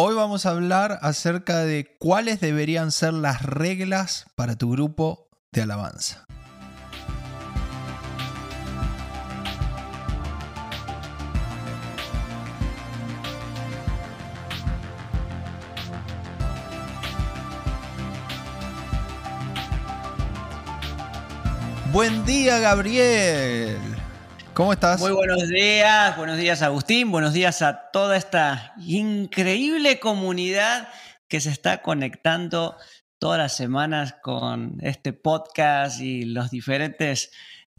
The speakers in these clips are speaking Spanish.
Hoy vamos a hablar acerca de cuáles deberían ser las reglas para tu grupo de alabanza. Buen día, Gabriel. ¿Cómo estás? Muy buenos días, buenos días Agustín, buenos días a toda esta increíble comunidad que se está conectando todas las semanas con este podcast y los diferentes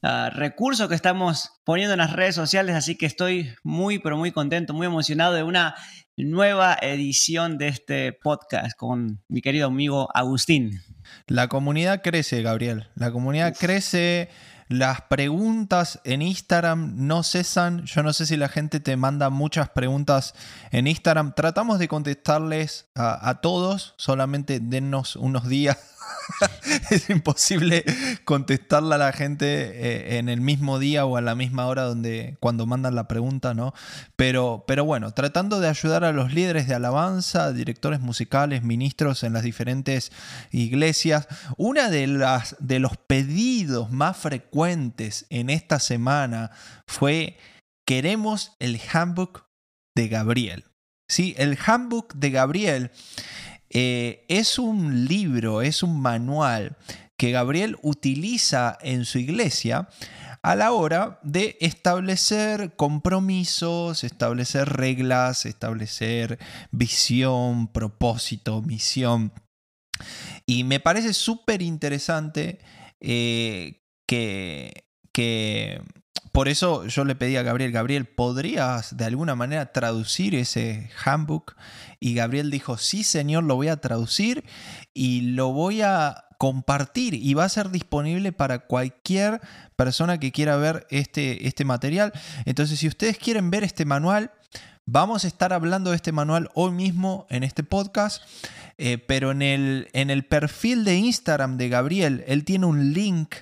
uh, recursos que estamos poniendo en las redes sociales, así que estoy muy, pero muy contento, muy emocionado de una nueva edición de este podcast con mi querido amigo Agustín. La comunidad crece, Gabriel, la comunidad Uf. crece las preguntas en Instagram no cesan. Yo no sé si la gente te manda muchas preguntas en Instagram. Tratamos de contestarles a, todos. Solamente dennos unos días es imposible contestarle a la gente eh, en el mismo día o a la misma hora donde, cuando mandan la pregunta, ¿no? Pero, pero bueno, tratando de ayudar a los líderes de alabanza, directores musicales, ministros en las diferentes iglesias. Una de, las, de los pedidos más frecuentes en esta semana fue, queremos el handbook de Gabriel. Sí, el handbook de Gabriel eh, es un libro, es un manual que Gabriel utiliza en su iglesia a la hora de establecer compromisos, establecer reglas, establecer visión, propósito, misión. Y me parece súper interesante eh, que, que por eso yo le pedí a Gabriel, Gabriel, ¿podrías de alguna manera traducir ese handbook? Y Gabriel dijo, sí, señor, lo voy a traducir y lo voy a compartir y va a ser disponible para cualquier persona que quiera ver este, este material. Entonces, si ustedes quieren ver este manual, vamos a estar hablando de este manual hoy mismo en este podcast. Eh, pero en el, en el perfil de Instagram de Gabriel, él tiene un link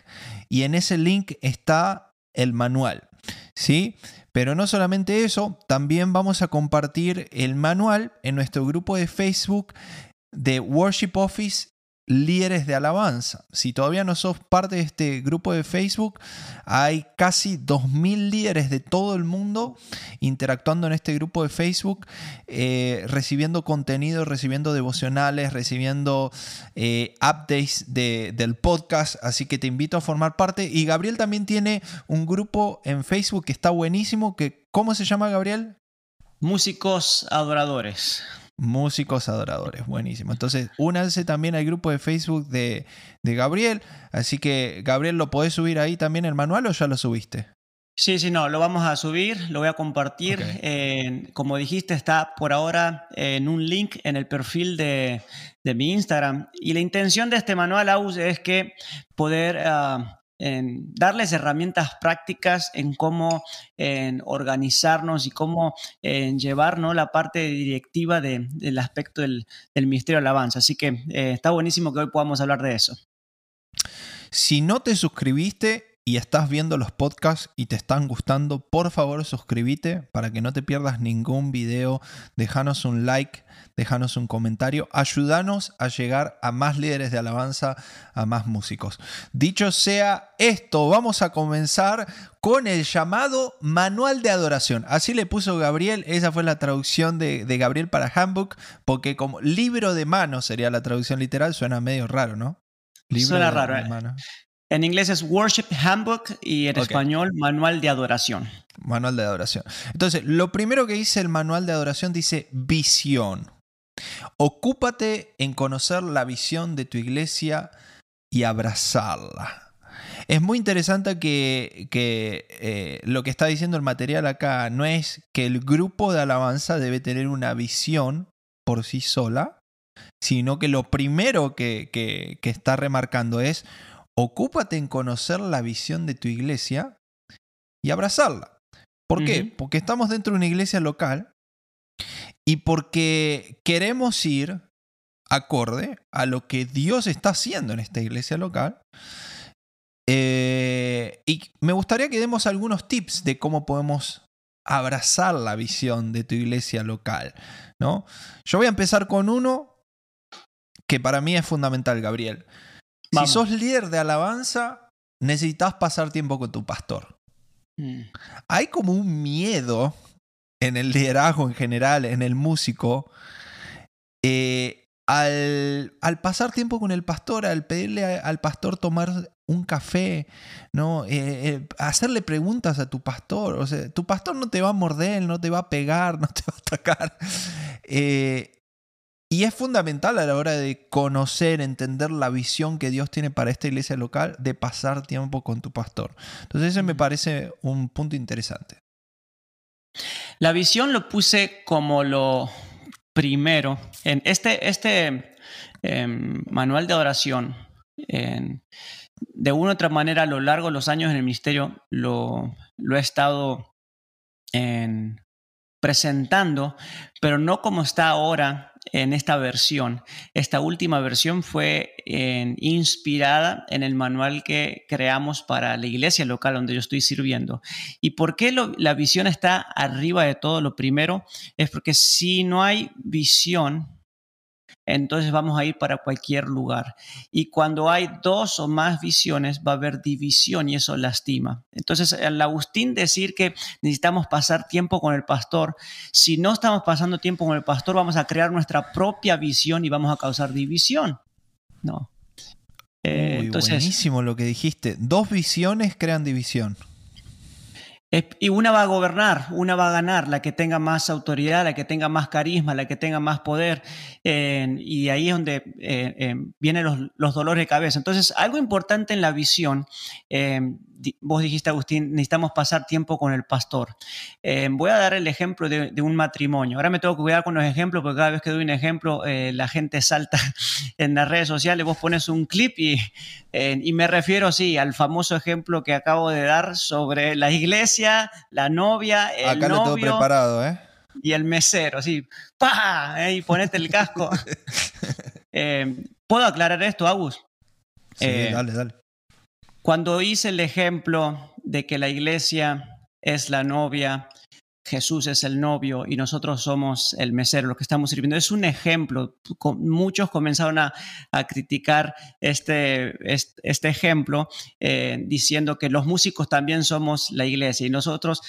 y en ese link está el manual. ¿Sí? Pero no solamente eso, también vamos a compartir el manual en nuestro grupo de Facebook de Worship Office líderes de alabanza. Si todavía no sos parte de este grupo de Facebook, hay casi 2.000 líderes de todo el mundo interactuando en este grupo de Facebook, eh, recibiendo contenido, recibiendo devocionales, recibiendo eh, updates de, del podcast. Así que te invito a formar parte. Y Gabriel también tiene un grupo en Facebook que está buenísimo. Que, ¿Cómo se llama Gabriel? Músicos adoradores. Músicos adoradores, buenísimo. Entonces, únanse también al grupo de Facebook de, de, Gabriel. Así que, Gabriel, ¿lo podés subir ahí también el manual o ya lo subiste? Sí, sí, no, lo vamos a subir, lo voy a compartir. Okay. Eh, como dijiste, está por ahora en un link en el perfil de, de mi Instagram. Y la intención de este manual, Aus, es que poder uh, en darles herramientas prácticas en cómo en organizarnos y cómo en llevar ¿no? la parte directiva de, del aspecto del, del, Ministerio de Alabanza. Así que eh, está buenísimo que hoy podamos hablar de eso. Si no te suscribiste y estás viendo los podcasts y te están gustando, por favor suscríbete para que no te pierdas ningún video. Déjanos un like, déjanos un comentario. Ayúdanos a llegar a más líderes de alabanza, a más músicos. Dicho sea esto, vamos a comenzar con el llamado manual de adoración. Así le puso Gabriel, esa fue la traducción de, de Gabriel para Handbook, porque como libro de mano sería la traducción literal, suena medio raro, ¿no? Libro suena de, raro. En inglés es Worship Handbook y en okay. español Manual de Adoración. Manual de Adoración. Entonces, lo primero que dice el Manual de Adoración dice visión. Ocúpate en conocer la visión de tu iglesia y abrazarla. Es muy interesante que, que eh, lo que está diciendo el material acá no es que el grupo de alabanza debe tener una visión por sí sola, sino que lo primero que, que, que está remarcando es ocúpate en conocer la visión de tu iglesia y abrazarla. ¿Por uh -huh. qué? Porque estamos dentro de una iglesia local y porque queremos ir acorde a lo que Dios está haciendo en esta iglesia local. Eh, y me gustaría que demos algunos tips de cómo podemos abrazar la visión de tu iglesia local, ¿no? Yo voy a empezar con uno que para mí es fundamental, Gabriel. Si sos líder de alabanza, necesitas pasar tiempo con tu pastor. Mm. Hay como un miedo en el liderazgo en general, en el músico, eh, al, pasar tiempo con el pastor, al pedirle al pastor tomar un café, ¿no? Eh, eh, hacerle preguntas a tu pastor. O sea, tu pastor no te va a morder, no te va a pegar, no te va a atacar. Y es fundamental a la hora de conocer, entender la visión que Dios tiene para esta iglesia local, de pasar tiempo con tu pastor. Entonces, ese me parece un punto interesante. La visión lo puse como lo primero. En este, este em, manual de oración, de una u otra manera, a lo largo de los años en el ministerio, lo, lo he estado en, presentando, pero no como está ahora en esta versión. Esta última versión fue inspirada en el manual que creamos para la iglesia local donde yo estoy sirviendo. ¿Y por qué la visión está arriba de todo? Lo primero es porque si no hay visión, entonces vamos a ir para cualquier lugar. Y cuando hay dos o más visiones, va a haber división y eso lastima. Entonces, al Agustín decir que necesitamos pasar tiempo con el pastor, si no estamos pasando tiempo con el pastor, vamos a crear nuestra propia visión y vamos a causar división. No. Eh, buenísimo lo que dijiste. Dos visiones crean división. Y una va a gobernar, una va a ganar, la que tenga más autoridad, la que tenga más carisma, la que tenga más poder. y ahí es donde eh, eh, vienen los, los, dolores de cabeza. Entonces, algo importante en la visión vos dijiste, Agustín, necesitamos pasar tiempo con el pastor. Eh, voy a dar el ejemplo de, un matrimonio. Ahora me tengo que cuidar con los ejemplos porque cada vez que doy un ejemplo eh, la gente salta en las redes sociales, vos pones un clip y, y me refiero, sí, al famoso ejemplo que acabo de dar sobre la iglesia, la novia, el Acá novio. Lo tengo preparado, ¿eh? Y el mesero, así, ¡pa! Y ponete el casco. ¿Puedo aclarar esto, Agus? Sí, dale, dale. Cuando hice el ejemplo de que la iglesia es la novia Jesús es el novio y nosotros somos el mesero, lo que estamos sirviendo. Es un ejemplo. Muchos comenzaron a, criticar este, este, ejemplo eh, diciendo que los músicos también somos la iglesia y nosotros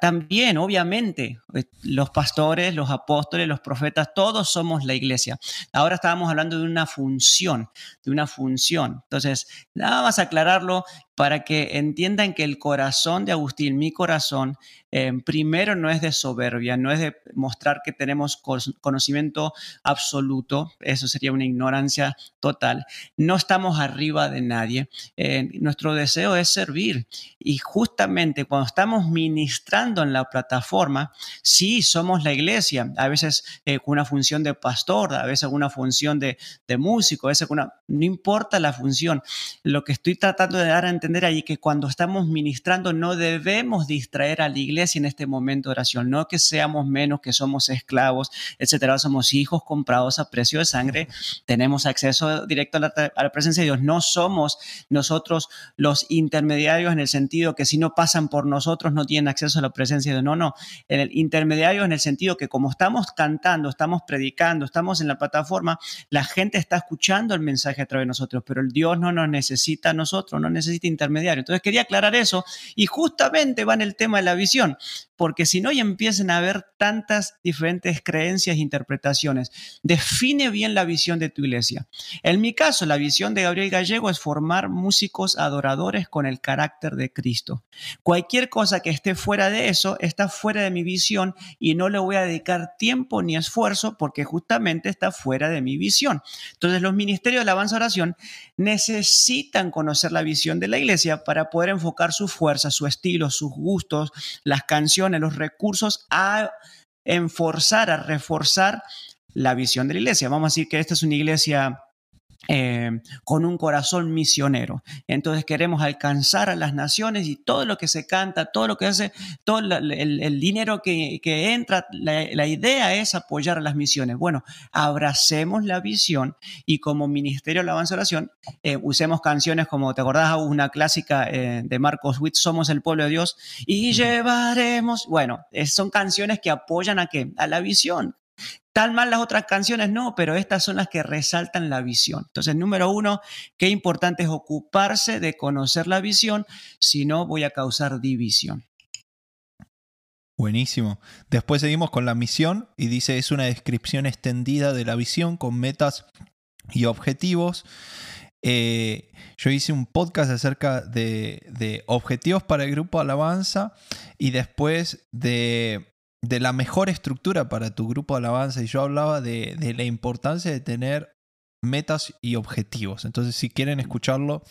también, obviamente, eh, los pastores, los apóstoles, los profetas, todos somos la iglesia. Ahora estábamos hablando de una función, de una función. Entonces, nada más aclararlo para que entiendan que el corazón de Agustín, mi corazón, eh, primero no es de soberbia, no es de mostrar que tenemos conocimiento absoluto, eso sería una ignorancia total. No estamos arriba de nadie. Eh, nuestro deseo es servir y justamente cuando estamos ministrando en la plataforma, sí somos la iglesia, a veces eh, con una función de pastor, a veces una función de, músico, a veces una, no importa la función. Lo que estoy tratando de dar a entender ahí que cuando estamos ministrando no debemos distraer a la iglesia en este momento de oración, no que seamos menos, que somos esclavos, etcétera, somos hijos comprados a precio de sangre, tenemos acceso directo a la, a la presencia de Dios, no somos nosotros los intermediarios en el sentido que si no pasan por nosotros no tienen acceso a la presencia de Dios, no, no, en el intermediario en el sentido que como estamos cantando, estamos predicando, estamos en la plataforma, la gente está escuchando el mensaje a través de nosotros, pero el Dios no nos necesita a nosotros, no necesita intermediario. Entonces quería aclarar eso y justamente va en el tema de la visión, porque si no ya empiezan a haber tantas diferentes creencias e interpretaciones. Define bien la visión de tu iglesia. En mi caso, la visión de Gabriel Gallego es formar músicos adoradores con el carácter de Cristo. Cualquier cosa que esté fuera de eso está fuera de mi visión y no le voy a dedicar tiempo ni esfuerzo porque justamente está fuera de mi visión. Entonces los ministerios de alabanza oración necesitan conocer la visión de la iglesia para poder enfocar su fuerza, su estilo, sus gustos, las canciones, los recursos a enforzar, a reforzar la visión de la iglesia. Vamos a decir que esta es una iglesia eh, con un corazón misionero. Entonces queremos alcanzar a las naciones y todo lo que se canta, todo lo que hace, todo el, dinero que, entra, la, idea es apoyar a las misiones. Bueno, abracemos la visión y como Ministerio de la Oración, eh, usemos canciones como, ¿te acordás? Una clásica eh, de Marcos Witt, Somos el pueblo de Dios y llevaremos, bueno, son canciones que apoyan a qué? A la visión. Tal mal las otras canciones, no, pero estas son las que resaltan la visión. Entonces, número uno, qué importante es ocuparse de conocer la visión, si no voy a causar división. Buenísimo. Después seguimos con la misión y dice es una descripción extendida de la visión con metas y objetivos. Eh, yo hice un podcast acerca de, de, objetivos para el grupo Alabanza y después de de la mejor estructura para tu grupo de alabanza y yo hablaba de, de, la importancia de tener metas y objetivos. Entonces, si quieren escucharlo,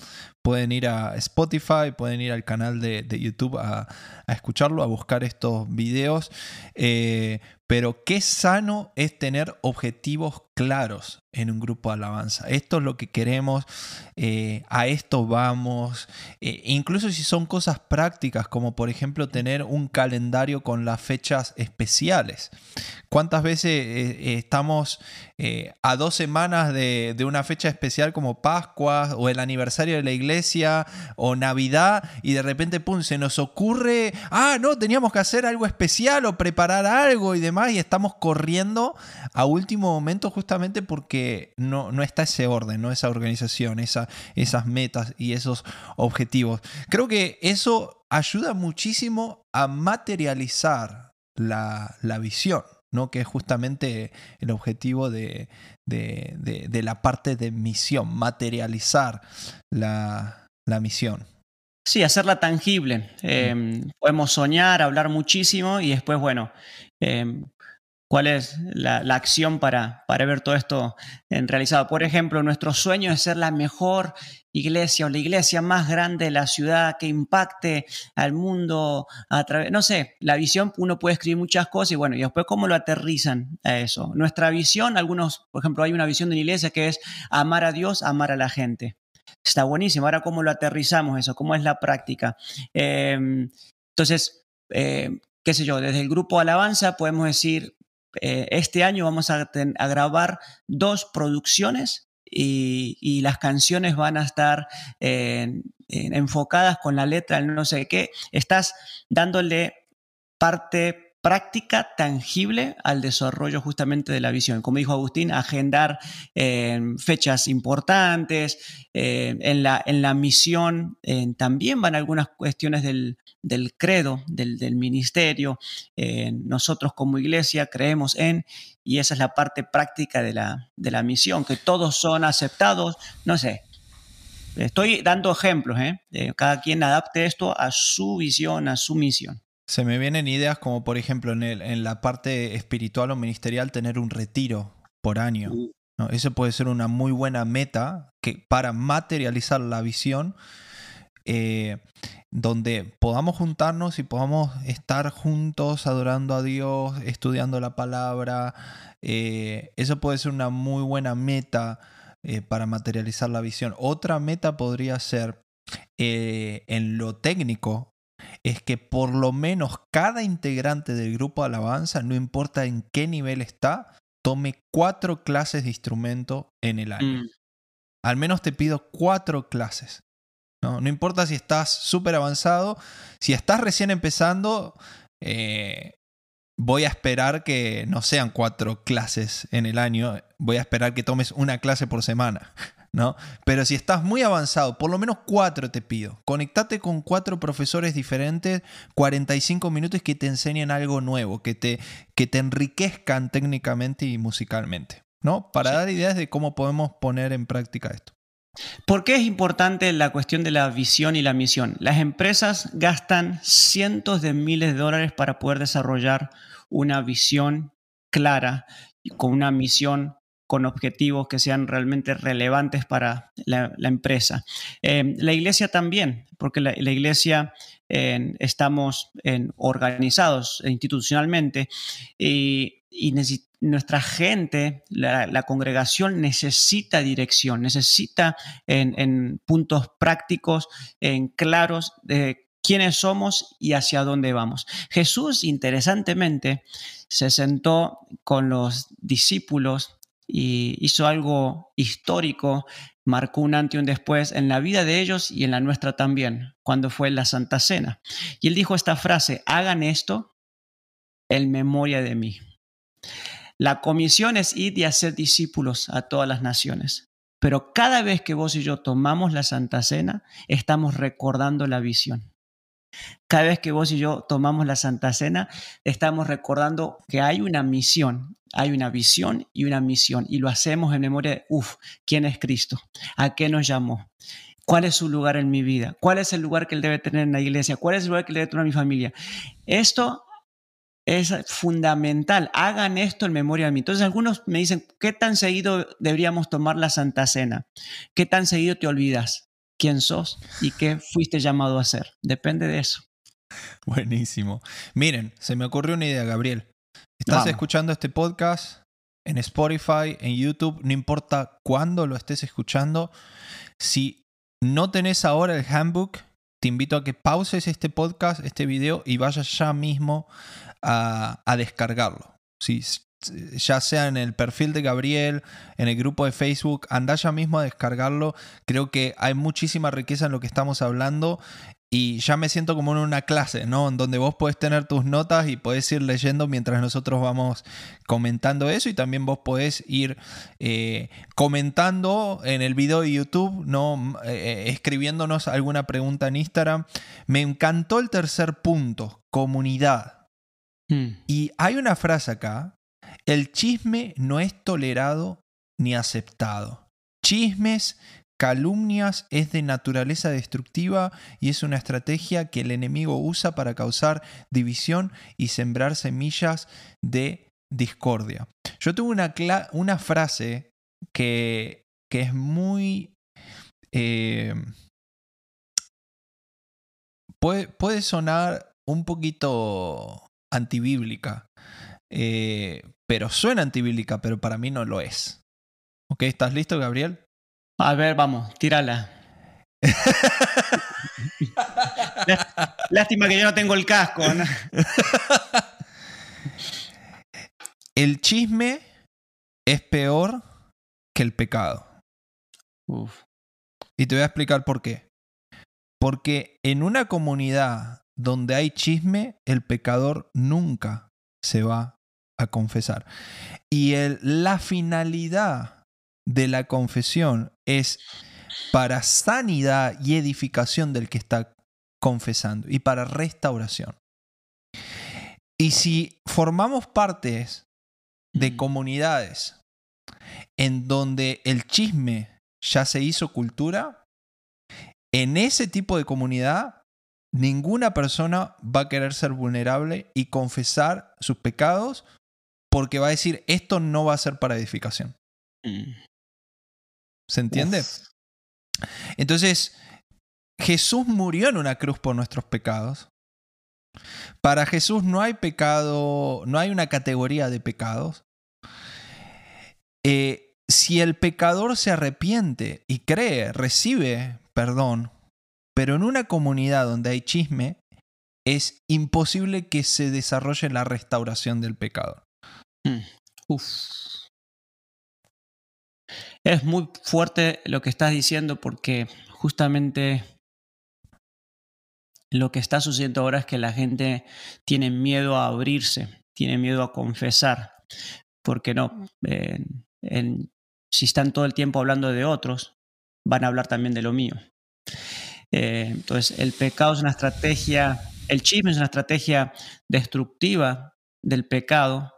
pueden ir a Spotify, pueden ir al canal de, YouTube a, escucharlo, a buscar estos videos. Eh, pero qué sano es tener objetivos claros en un grupo de alabanza. Esto es lo que queremos, eh, a esto vamos. Eh, incluso si son cosas prácticas, como por ejemplo tener un calendario con las fechas especiales. ¿Cuántas veces estamos a dos semanas de, de una fecha especial como Pascua o el aniversario de la iglesia? o Navidad y de repente, pum, se nos ocurre, ah, no, teníamos que hacer algo especial o preparar algo y demás y estamos corriendo a último momento justamente porque no, no está ese orden, ¿no? esa organización, esa, esas metas y esos objetivos. Creo que eso ayuda muchísimo a materializar la, la visión. ¿no? que es justamente el objetivo de, la parte de misión, materializar la, misión. Sí, hacerla tangible. Em, podemos soñar, hablar muchísimo y después, bueno, em, cuál es la, acción para, para, ver todo esto en realizado. Por ejemplo, nuestro sueño es ser la mejor iglesia o la iglesia más grande de la ciudad que impacte al mundo a través, no sé, la visión, uno puede escribir muchas cosas y bueno, y después cómo lo aterrizan a eso. Nuestra visión, algunos, por ejemplo, hay una visión de una iglesia que es amar a Dios, amar a la gente. Está buenísimo. Ahora, ¿cómo lo aterrizamos eso? ¿Cómo es la práctica? Em, entonces, eh, qué sé yo, desde el grupo Alabanza podemos decir, eh, este año vamos a, grabar dos producciones y, las canciones van a estar enfocadas con la letra, no sé qué. Estás dándole parte práctica tangible al desarrollo justamente de la visión. Como dijo Agustín, agendar eh, fechas importantes, eh, en, la, en, la, misión eh, también van algunas cuestiones del, credo, del, ministerio. nosotros como iglesia creemos en, y esa es la parte práctica de la, de la misión, que todos son aceptados, no sé, Estoy dando ejemplos, cada quien adapte esto a su visión, a su misión. Se me vienen ideas como, por ejemplo, en, el, en la parte espiritual o ministerial, tener un retiro por año. Uh. ¿no? Eso puede ser una muy buena meta que, para materializar la visión, eh, donde podamos juntarnos y podamos estar juntos adorando a Dios, estudiando la palabra. Eh, eso puede ser una muy buena meta eh, para materializar la visión. Otra meta podría ser en lo técnico es que por lo menos cada integrante del grupo alabanza, no importa en qué nivel está, tome cuatro clases de instrumento en el año. Mm. Al menos te pido cuatro clases. No, no importa si estás súper avanzado, si estás recién empezando, eh, voy a esperar que no sean cuatro clases en el año, voy a esperar que tomes una clase por semana. ¿No? Pero si estás muy avanzado, por lo menos cuatro te pido. Conectate con cuatro profesores diferentes, 45 minutos que te enseñen algo nuevo, que te, que te enriquezcan técnicamente y musicalmente, ¿no? Para dar ideas de cómo podemos poner en práctica esto. ¿Por qué es importante la cuestión de la visión y la misión? Las empresas gastan cientos de miles de dólares para poder desarrollar una visión clara y con una misión con objetivos que sean realmente relevantes para la, empresa. Em, la iglesia también, porque la, iglesia estamos en, organizados institucionalmente y, nuestra gente, la, congregación necesita dirección, necesita en, puntos prácticos, en claros de quiénes somos y hacia dónde vamos. Jesús, interesantemente, se sentó con los discípulos y hizo algo histórico, marcó un antes y un después en la vida de ellos y en la nuestra también, cuando fue la Santa Cena. Y él dijo esta frase, hagan esto en memoria de mí. La comisión es ir y hacer discípulos a todas las naciones. Pero cada vez que vos y yo tomamos la Santa Cena, estamos recordando la visión. Cada vez que vos y yo tomamos la Santa Cena, estamos recordando que hay una misión, hay una visión y una misión, y lo hacemos en memoria de, uff, ¿quién es Cristo? ¿A qué nos llamó? ¿Cuál es su lugar en mi vida? ¿Cuál es el lugar que él debe tener en la iglesia? ¿Cuál es el lugar que él debe tener en mi familia? Esto es fundamental. Hagan esto en memoria de mí. Entonces algunos me dicen, ¿qué tan seguido deberíamos tomar la Santa Cena? ¿Qué tan seguido te olvidas? Quién sos y qué fuiste llamado a hacer. Depende de eso. Buenísimo. Miren, se me ocurrió una idea, Gabriel. Estás escuchando este podcast en Spotify, en YouTube, no importa cuándo lo estés escuchando. Si no tenés ahora el handbook, te invito a que pauses este podcast, este video y vayas ya mismo a, a descargarlo. Si ya sea en el perfil de Gabriel, en el grupo de Facebook, anda ya mismo a descargarlo. Creo que hay muchísima riqueza en lo que estamos hablando y ya me siento como en una clase, ¿no? En donde vos podés tener tus notas y podés ir leyendo mientras nosotros vamos comentando eso y también vos podés ir eh, comentando en el video de YouTube, ¿no? Eh, escribiéndonos alguna pregunta en Instagram. Me encantó el tercer punto, comunidad. Hmm. Y hay una frase acá el chisme no es tolerado ni aceptado. Chismes, calumnias es de naturaleza destructiva y es una estrategia que el enemigo usa para causar división y sembrar semillas de discordia. Yo tuve una, una frase que, que, es muy... Eh, puede, puede sonar un poquito antibíblica, eh, pero suena antibíblica, pero para mí no lo es. ¿Ok? ¿Estás listo, Gabriel? A ver, vamos, tírala. Lástima que yo no tengo el casco. el chisme es peor que el pecado. Y te voy a explicar por qué. Porque en una comunidad donde hay chisme, el pecador nunca se va a confesar. Y la finalidad de la confesión es para sanidad y edificación del que está confesando y para restauración. Y si formamos partes de mm. comunidades en donde el chisme ya se hizo cultura, en ese tipo de comunidad ninguna persona va a querer ser vulnerable y confesar sus pecados porque va a decir, esto no va a ser para edificación. Mm. ¿Se entiende? Entonces, Jesús murió en una cruz por nuestros pecados. Para Jesús no hay pecado, no hay una categoría de pecados. Eh, si el pecador se arrepiente y cree, recibe perdón, pero en una comunidad donde hay chisme, es imposible que se desarrolle la restauración del pecado. Mm. Es muy fuerte lo que estás diciendo porque justamente lo que está sucediendo ahora es que la gente tiene miedo a abrirse, tiene miedo a confesar, porque no, si están todo el tiempo hablando de otros, van a hablar también de lo mío. Eh, entonces, el pecado es una estrategia, el chisme es una estrategia destructiva del pecado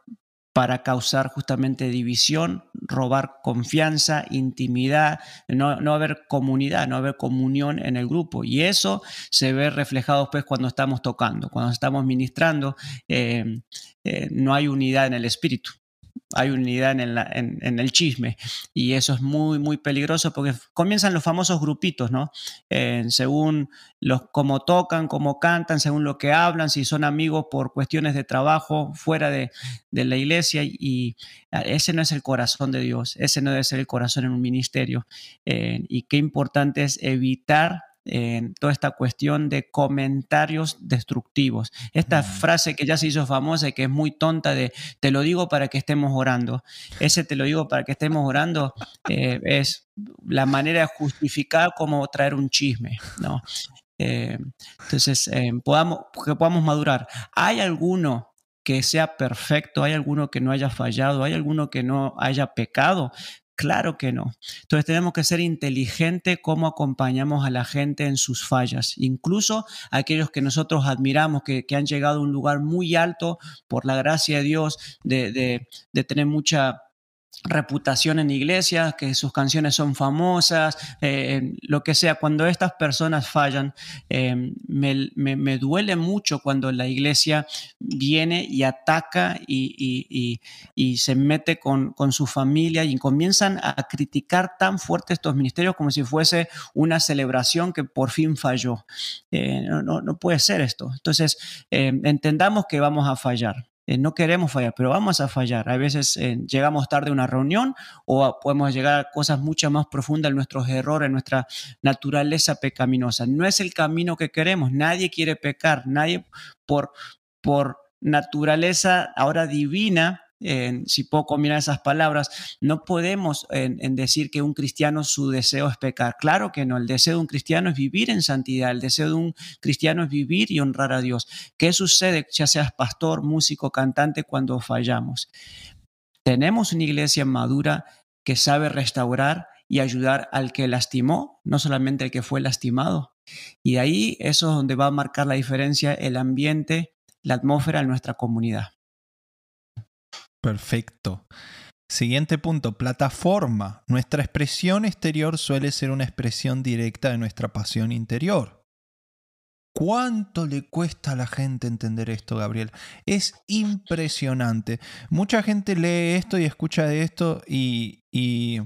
para causar justamente división, robar confianza, intimidad, no, no, haber comunidad, no haber comunión en el grupo. Y eso se ve reflejado después cuando estamos tocando, cuando estamos ministrando, eh, eh, no hay unidad en el espíritu. Hay unidad en, el chisme. Y eso es muy, muy peligroso porque comienzan los famosos grupitos, ¿no? Según los, cómo tocan, cómo cantan, según lo que hablan, si son amigos por cuestiones de trabajo fuera de, la iglesia. Y, ese no es el corazón de Dios, ese no debe ser el corazón en un ministerio. Eh, y qué importante es evitar en toda esta cuestión de comentarios destructivos. Esta frase que ya se hizo famosa y que es muy tonta de te lo digo para que estemos orando. Ese te lo digo para que estemos orando eh, es la manera de justificar cómo traer un chisme, ¿no? Eh, entonces, eh, podamos, que podamos madurar. ¿Hay alguno que sea perfecto? ¿Hay alguno que no haya fallado? ¿Hay alguno que no haya pecado? Claro que no. Entonces tenemos que ser inteligentes cómo acompañamos a la gente en sus fallas, incluso aquellos que nosotros admiramos, que, han llegado a un lugar muy alto por la gracia de Dios, de, de tener mucha reputación en iglesias, que sus canciones son famosas, eh, lo que sea. Cuando estas personas fallan, eh, me, duele mucho cuando la iglesia viene y ataca y, se mete con, su familia y comienzan a criticar tan fuerte estos ministerios como si fuese una celebración que por fin falló. Eh, no, no, puede ser esto. Entonces, entendamos que vamos a fallar. Eh, no queremos fallar, pero vamos a fallar. A veces eh, llegamos tarde a una reunión o podemos llegar a cosas mucho más profundas en nuestros errores, en nuestra naturaleza pecaminosa. No es el camino que queremos. Nadie quiere pecar. Nadie por, por naturaleza ahora divina si puedo combinar esas palabras, no podemos en, decir que un cristiano su deseo es pecar. Claro que no, el deseo de un cristiano es vivir en santidad, el deseo de un cristiano es vivir y honrar a Dios. ¿Qué sucede, ya seas pastor, músico, cantante, cuando fallamos? Tenemos una iglesia madura que sabe restaurar y ayudar al que lastimó, no solamente al que fue lastimado. Y ahí eso es donde va a marcar la diferencia el ambiente, la atmósfera en nuestra comunidad. Perfecto. Siguiente punto, plataforma. Nuestra expresión exterior suele ser una expresión directa de nuestra pasión interior. ¿Cuánto le cuesta a la gente entender esto, Gabriel? Es impresionante. Mucha gente lee esto y escucha de esto y, y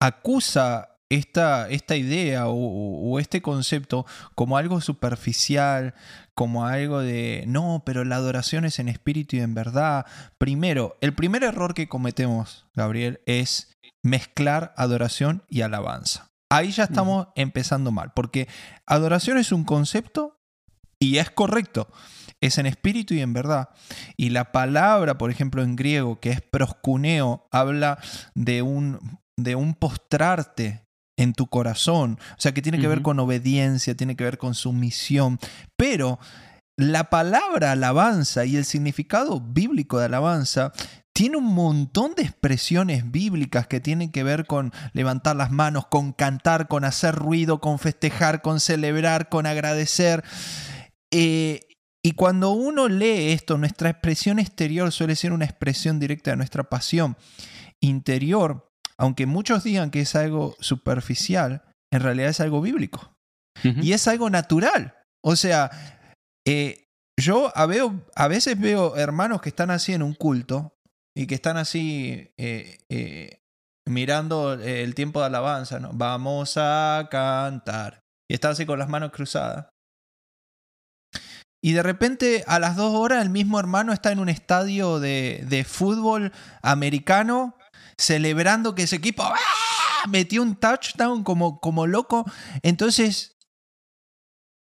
acusa esta, esta idea o, este concepto como algo superficial, como algo de, no, pero la adoración es en espíritu y en verdad. Primero, el primer error que cometemos, Gabriel, es mezclar adoración y alabanza. Ahí ya estamos empezando mal, porque adoración es un concepto y es correcto. Es en espíritu y en verdad. Y la palabra, por ejemplo, en griego, que es proscuneo, habla de un, de un postrarte en tu corazón. O sea, que tiene que ver con obediencia, tiene que ver con sumisión. Pero la palabra alabanza y el significado bíblico de alabanza tiene un montón de expresiones bíblicas que tienen que ver con levantar las manos, con cantar, con hacer ruido, con festejar, con celebrar, con agradecer. Eh, y cuando uno lee esto, nuestra expresión exterior suele ser una expresión directa de nuestra pasión interior aunque muchos digan que es algo superficial, en realidad es algo bíblico. Y es algo natural. O sea, eh, yo a, veo, a veces veo hermanos que están así en un culto y que están así eh, eh, mirando el tiempo de alabanza, ¿no? Vamos a cantar. Y están así con las manos cruzadas. Y de repente a las dos horas el mismo hermano está en un estadio de, de fútbol americano celebrando que ese equipo ¡ah! metió un touchdown como, como loco. Entonces,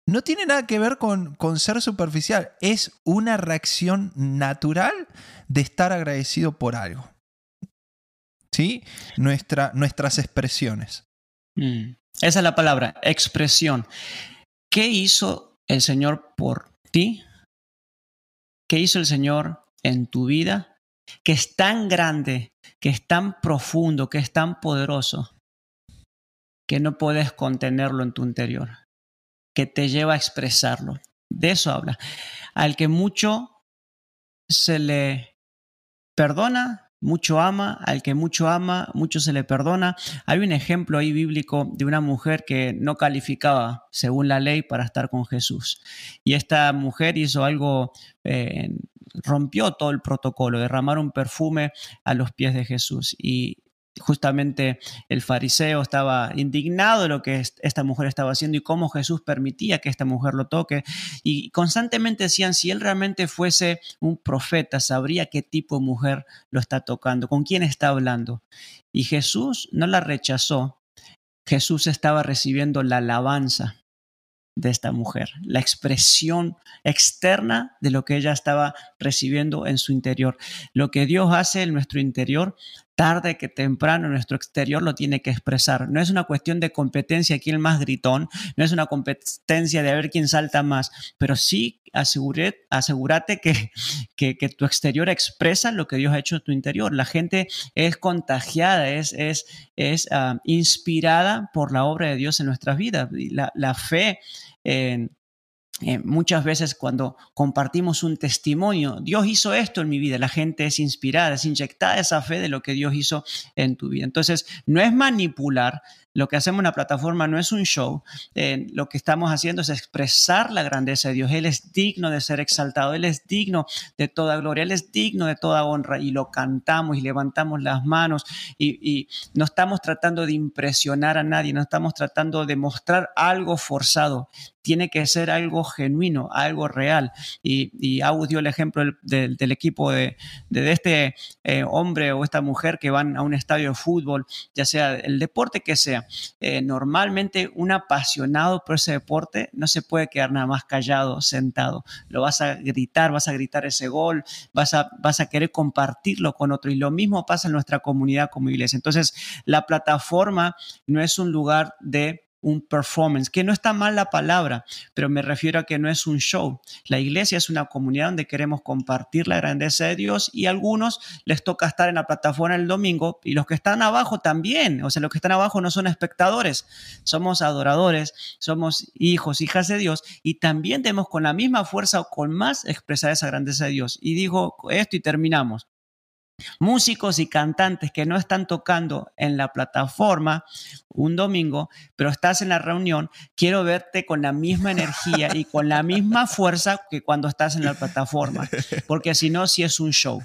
no tiene nada que ver con, con, ser superficial, es una reacción natural de estar agradecido por algo. ¿Sí? Nuestra, nuestras expresiones. Mm. Esa es la palabra, expresión. ¿Qué hizo el Señor por ti? ¿Qué hizo el Señor en tu vida? Que es tan grande, que es tan profundo, que es tan poderoso, que no puedes contenerlo en tu interior, que te lleva a expresarlo. De eso habla. Al que mucho se le perdona, mucho ama, al que mucho ama, mucho se le perdona. Hay un ejemplo ahí bíblico de una mujer que no calificaba según la ley para estar con Jesús. Y esta mujer hizo algo eh, rompió todo el protocolo, derramar un perfume a los pies de Jesús. Y justamente el fariseo estaba indignado de lo que esta mujer estaba haciendo y cómo Jesús permitía que esta mujer lo toque. Y constantemente decían, si él realmente fuese un profeta, sabría qué tipo de mujer lo está tocando, con quién está hablando. Y Jesús no la rechazó. Jesús estaba recibiendo la alabanza de esta mujer, la expresión externa de lo que ella estaba recibiendo en su interior. Lo que Dios hace en nuestro interior tarde que temprano nuestro exterior lo tiene que expresar. No es una cuestión de competencia quién más gritón, no es una competencia de ver quién salta más, pero sí asegure, asegúrate que, que, tu exterior expresa lo que Dios ha hecho en tu interior. La gente es contagiada, es, es, es ah, inspirada por la obra de Dios en nuestras vidas. La, la fe en eh, muchas veces cuando compartimos un testimonio, Dios hizo esto en mi vida, la gente es inspirada, es inyectada esa fe de lo que Dios hizo en tu vida. Entonces, no es manipular, lo que hacemos en la plataforma no es un show, eh, lo que estamos haciendo es expresar la grandeza de Dios. Él es digno de ser exaltado, Él es digno de toda gloria, Él es digno de toda honra y lo cantamos y levantamos las manos y, no estamos tratando de impresionar a nadie, no estamos tratando de mostrar algo forzado, tiene que ser algo genuino, algo real. Y, y dio el ejemplo del, equipo de, este eh, hombre o esta mujer que van a un estadio de fútbol, ya sea el deporte que sea. Eh, normalmente un apasionado por ese deporte no se puede quedar nada más callado, sentado. Lo vas a gritar, vas a gritar ese gol, vas a, vas a querer compartirlo con otro. Y lo mismo pasa en nuestra comunidad como iglesia. Entonces, la plataforma no es un lugar de un performance, que no está mal la palabra, pero me refiero a que no es un show. La iglesia es una comunidad donde queremos compartir la grandeza de Dios y a algunos les toca estar en la plataforma el domingo y los que están abajo también, o sea, los que están abajo no son espectadores, somos adoradores, somos hijos, hijas de Dios y también tenemos con la misma fuerza o con más expresar esa grandeza de Dios. Y digo esto y terminamos músicos y cantantes que no están tocando en la plataforma un domingo, pero estás en la reunión, quiero verte con la misma energía y con la misma fuerza que cuando estás en la plataforma, porque si no, si es un show,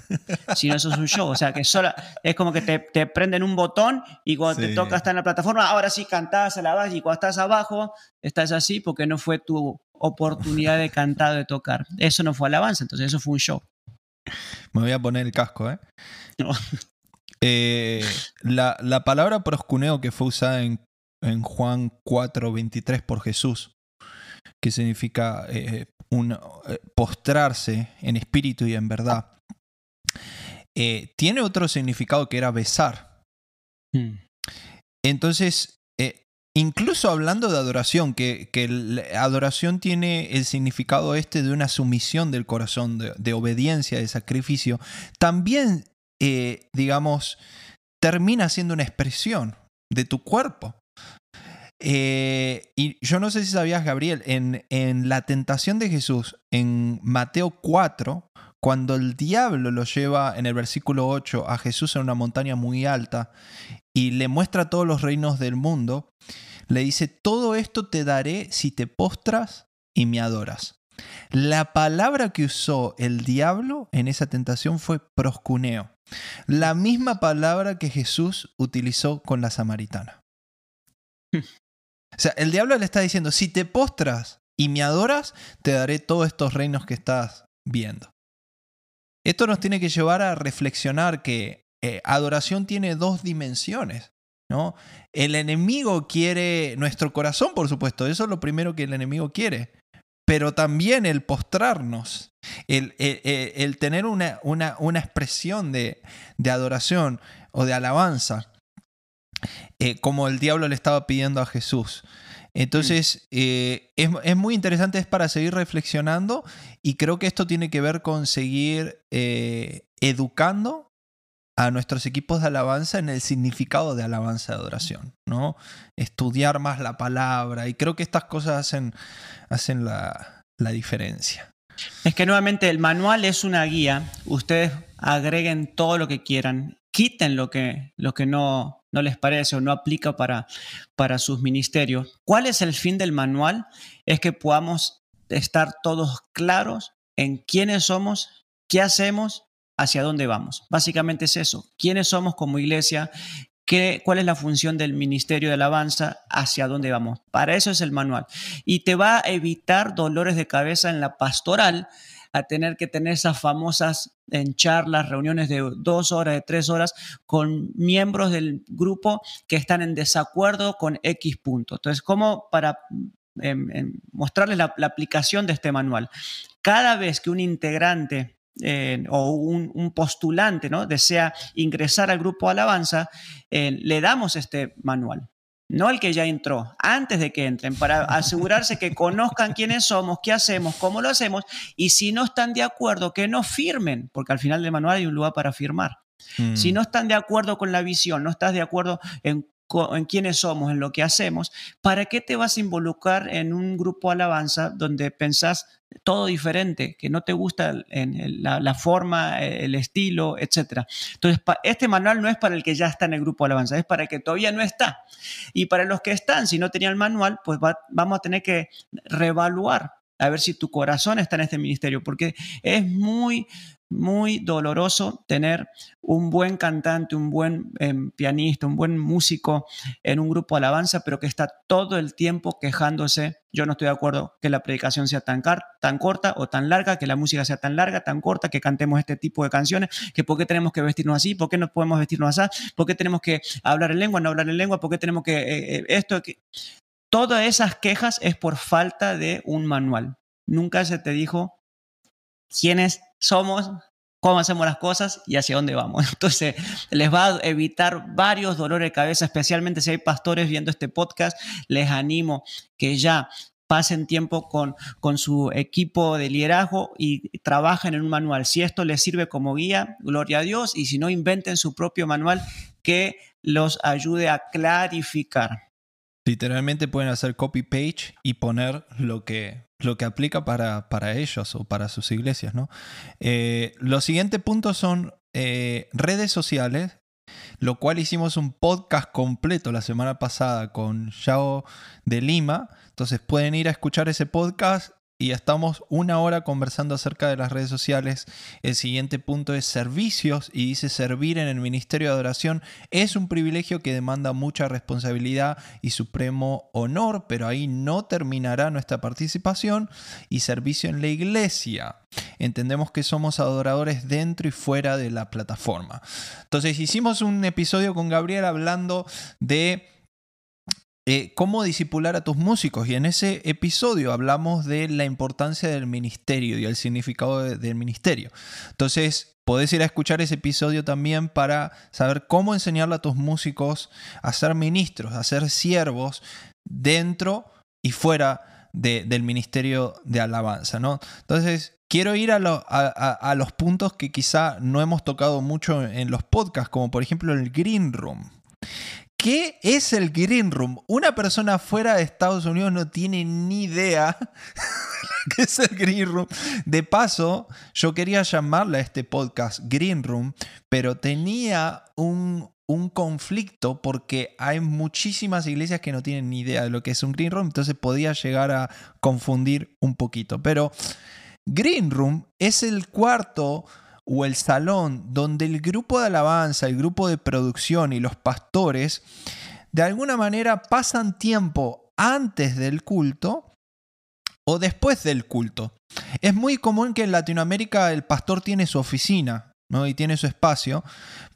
si no, eso es un show, o sea, que es como que te, prenden un botón y cuando te toca estar en la plataforma, ahora sí cantás, alabás y cuando estás abajo, estás así porque no fue tu oportunidad de cantar, de tocar. Eso no fue alabanza, entonces eso fue un show. Me voy a poner el casco, ¿eh? eh la, palabra proscuneo que fue usada en, en Juan 4:23 por Jesús, que significa eh, un, eh, postrarse en espíritu y en verdad, tiene otro significado que era besar. Hmm. Entonces, Incluso hablando de adoración, que, la adoración tiene el significado este de una sumisión del corazón, de, obediencia, de sacrificio, también, eh, digamos, termina siendo una expresión de tu cuerpo. Eh, y yo no sé si sabías, Gabriel, en, en la tentación de Jesús, en Mateo 4, cuando el diablo lo lleva en el versículo 8 a Jesús en una montaña muy alta y le muestra todos los reinos del mundo, le dice, todo esto te daré si te postras y me adoras. La palabra que usó el diablo en esa tentación fue proscuneo, la misma palabra que Jesús utilizó con la samaritana. O sea, el diablo le está diciendo, si te postras y me adoras, te daré todos estos reinos que estás viendo. Esto nos tiene que llevar a reflexionar que eh, adoración tiene dos dimensiones. ¿no? El enemigo quiere nuestro corazón, por supuesto, eso es lo primero que el enemigo quiere, pero también el postrarnos, el, el, tener una, una, una expresión de, de, adoración o de alabanza, eh, como el diablo le estaba pidiendo a Jesús. Entonces, eh, es, es, muy interesante, es para seguir reflexionando y creo que esto tiene que ver con seguir eh, educando a nuestros equipos de alabanza en el significado de alabanza de adoración, ¿no? Estudiar más la palabra y creo que estas cosas hacen, hacen la, diferencia. Es que nuevamente el manual es una guía, ustedes agreguen todo lo que quieran, quiten lo que, lo que no, no les parece o no aplica para, para sus ministerios. ¿Cuál es el fin del manual? Es que podamos estar todos claros en quiénes somos ¿Qué hacemos? ¿Hacia dónde vamos? Básicamente es eso. ¿Quiénes somos como iglesia? ¿Qué, ¿Cuál es la función del Ministerio de Alabanza? ¿Hacia dónde vamos? Para eso es el manual. Y te va a evitar dolores de cabeza en la pastoral a tener que tener esas famosas charlas, reuniones de dos horas, de tres horas, con miembros del grupo que están en desacuerdo con X punto. Entonces, ¿cómo para em, em, mostrarles la, aplicación de este manual? Cada vez que un integrante eh, o un, postulante ¿no? desea ingresar al grupo Alabanza, eh, le damos este manual no el que ya entró, antes de que entren, para asegurarse que conozcan quiénes somos, qué hacemos, cómo lo hacemos, y si no están de acuerdo, que no firmen, porque al final del manual hay un lugar para firmar. Si mm. no están de acuerdo con la visión, no estás de acuerdo en en quiénes somos, en lo que hacemos, ¿para qué te vas a involucrar en un grupo alabanza donde pensás todo diferente, que no te gusta la, forma, el estilo, etcétera? Entonces, este manual no es para el que ya está en el grupo alabanza, es para el que todavía no está. Y para los que están, si no tenían el manual, pues vamos a tener que reevaluar a ver si tu corazón está en este ministerio, porque es muy muy doloroso tener un buen cantante, un buen em, pianista, un buen músico en un grupo de alabanza, pero que está todo el tiempo quejándose. Yo no estoy de acuerdo que la predicación sea tan, tan corta o tan larga, que la música sea tan larga, tan corta, que cantemos este tipo de canciones, que por qué tenemos que vestirnos así, por qué no podemos vestirnos así, por qué tenemos que hablar en lengua, no hablar en lengua, por qué tenemos que eh, eh, esto, que... Todas esas quejas es por falta de un manual. Nunca se te dijo quiénes somos, cómo hacemos las cosas y hacia dónde vamos. Entonces, les va a evitar varios dolores de cabeza, especialmente si hay pastores viendo este podcast. Les animo que ya pasen tiempo con, con su equipo de liderazgo y trabajen en un manual. Si esto les sirve como guía, gloria a Dios, y si no, inventen su propio manual que los ayude a clarificar. Literalmente pueden hacer copy page y poner lo que, lo que aplica para, para ellos o para sus iglesias. ¿no? Eh, los siguientes puntos son eh, redes sociales, lo cual hicimos un podcast completo la semana pasada con Yao de Lima. Entonces pueden ir a escuchar ese podcast y estamos una hora conversando acerca de las redes sociales. El siguiente punto es servicios y dice servir en el ministerio de adoración es un privilegio que demanda mucha responsabilidad y supremo honor, pero ahí no terminará nuestra participación y servicio en la iglesia. Entendemos que somos adoradores dentro y fuera de la plataforma. Entonces hicimos un episodio con Gabriel hablando de eh, cómo disipular a tus músicos. Y en ese episodio hablamos de la importancia del ministerio y el significado del ministerio. Entonces, podés ir a escuchar ese episodio también para saber cómo enseñarle a tus músicos a ser ministros, a ser siervos dentro y fuera del ministerio de alabanza. ¿no? Entonces, quiero ir a, a, los puntos que quizá no hemos tocado mucho en los podcasts, como por ejemplo el Green Room. ¿Qué es el Green Room? Una persona fuera de Estados Unidos no tiene ni idea qué es el Green Room. De paso, yo quería llamarle a este podcast Green Room, pero tenía un, un conflicto porque hay muchísimas iglesias que no tienen ni idea de lo que es un Green Room, entonces podía llegar a confundir un poquito. Pero Green Room es el cuarto o el salón donde el grupo de alabanza, el grupo de producción y los pastores de alguna manera pasan tiempo antes del culto o después del culto. Es muy común que en Latinoamérica el pastor tiene su oficina, y tiene su espacio,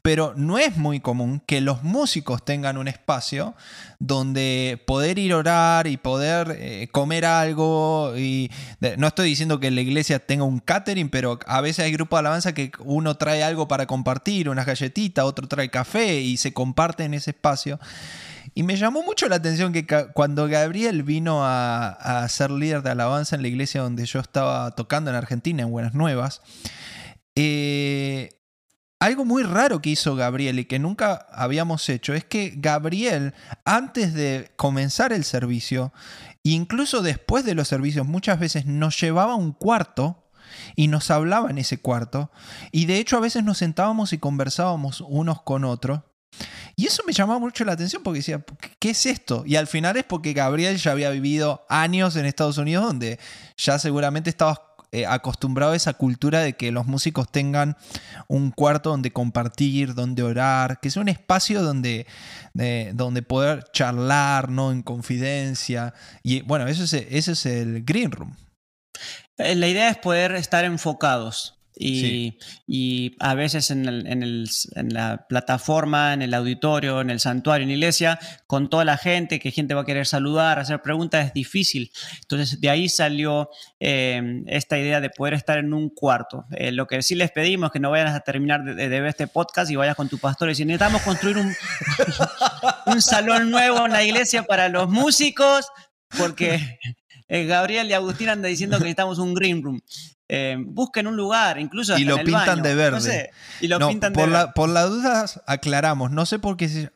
pero no es muy común que los músicos tengan un espacio donde poder ir a orar y poder eh, comer algo. Y no estoy diciendo que la iglesia tenga un catering, pero a veces hay grupos de alabanza que uno trae algo para compartir, unas galletitas, otro trae café y se comparte en ese espacio. Y me llamó mucho la atención que cuando Gabriel vino a, a ser líder de alabanza en la iglesia donde yo estaba tocando en Argentina, en Buenas Nuevas, eh, algo muy raro que hizo Gabriel y que nunca habíamos hecho es que Gabriel, antes de comenzar el servicio, incluso después de los servicios, muchas veces nos llevaba a un cuarto y nos hablaba en ese cuarto. Y de hecho a veces nos sentábamos y conversábamos unos con otros. Y eso me llamaba mucho la atención porque decía, ¿qué es esto? Y al final es porque Gabriel ya había vivido años en Estados Unidos donde ya seguramente estaba eh, acostumbrados a esa cultura de que los músicos tengan un cuarto donde compartir, donde orar, que sea un espacio donde, donde poder charlar, ¿no? En confidencia. Y bueno, eso es, ese es el green room. Eh, la idea es poder estar enfocados. Y, a veces en, en, la plataforma, en el auditorio, en el santuario, en la iglesia, con toda la gente, que gente va a querer saludar, hacer preguntas, es difícil. Entonces de ahí salió eh, esta idea de poder estar en un cuarto. Eh, lo que sí les pedimos es que no vayas a terminar de, ver este podcast y vayas con tu pastor y decir, necesitamos construir un, un salón nuevo en la iglesia para los músicos, porque eh, Gabriel y Agustín andan diciendo que necesitamos un green room. Eh, busquen un lugar, incluso y lo pintan de verde. y lo pintan por la, Por las dudas aclaramos, no sé por qué se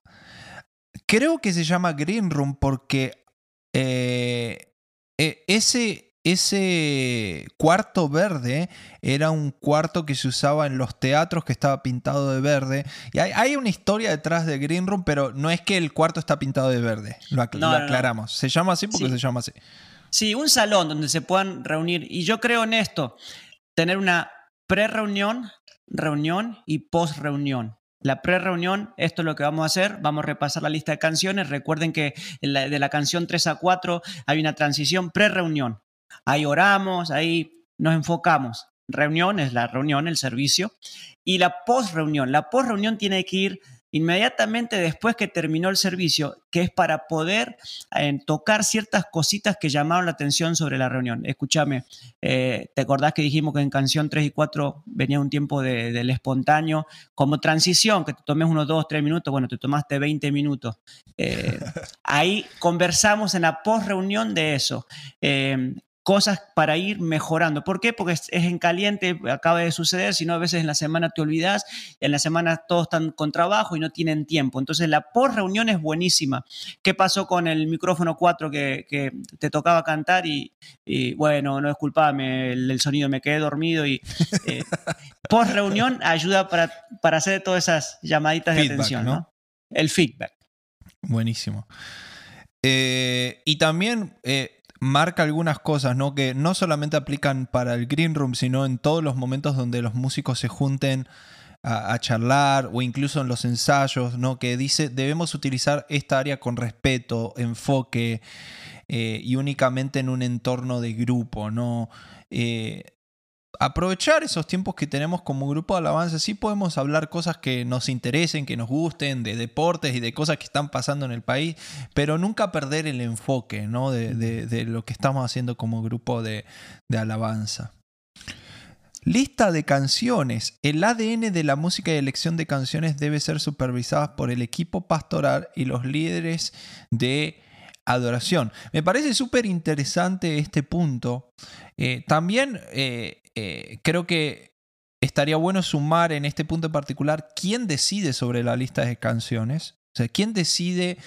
Creo que se llama Green Room porque eh, ese, ese cuarto verde era un cuarto que se usaba en los teatros que estaba pintado de verde. Y hay, una historia detrás de Green Room, pero no es que el cuarto está pintado de verde. Lo, aclaramos. Se llama así porque se llama así. Sí, un salón donde se puedan reunir. Y yo creo en esto, tener una pre-reunión, reunión y post-reunión. La pre-reunión, esto es lo que vamos a hacer, vamos a repasar la lista de canciones. Recuerden que de la canción 3 a 4 hay una transición pre-reunión. Ahí oramos, ahí nos enfocamos. Reunión es la reunión, el servicio. Y la post-reunión, la post-reunión tiene que ir inmediatamente después que terminó el servicio, que es para poder eh, tocar ciertas cositas que llamaron la atención sobre la reunión. Escúchame, eh, ¿te acordás que dijimos que en canción 3 y 4 venía un tiempo del espontáneo como transición, que te tomes unos 2, 3 minutos? Bueno, te tomaste 20 minutos. Eh, ahí conversamos en la post reunión de eso cosas para ir mejorando. ¿Por qué? Porque es, en caliente, acaba de suceder, si no a veces en la semana te olvidas, en la semana todos están con trabajo y no tienen tiempo. Entonces la post reunión es buenísima. ¿Qué pasó con el micrófono 4 que, te tocaba cantar y, bueno, no el, el, sonido me quedé dormido y eh, post reunión ayuda para, para hacer todas esas llamaditas de atención, ¿no? El feedback. Buenísimo. Eh, y también eh, marca algunas cosas, ¿no? Que no solamente aplican para el green room, sino en todos los momentos donde los músicos se junten a, charlar o incluso en los ensayos, ¿no? Que dice, debemos utilizar esta área con respeto, enfoque eh, y únicamente en un entorno de grupo, ¿no? Eh, aprovechar esos tiempos que tenemos como grupo de alabanza. Sí podemos hablar cosas que nos interesen, que nos gusten, de deportes y de cosas que están pasando en el país, pero nunca perder el enfoque ¿no? de, lo que estamos haciendo como grupo de, de alabanza. Lista de canciones. El ADN de la música y elección de canciones debe ser supervisada por el equipo pastoral y los líderes de adoración. Me parece súper interesante este punto. Eh, también eh, eh, creo que estaría bueno sumar en este punto en particular quién decide sobre la lista de canciones. O sea, quién decide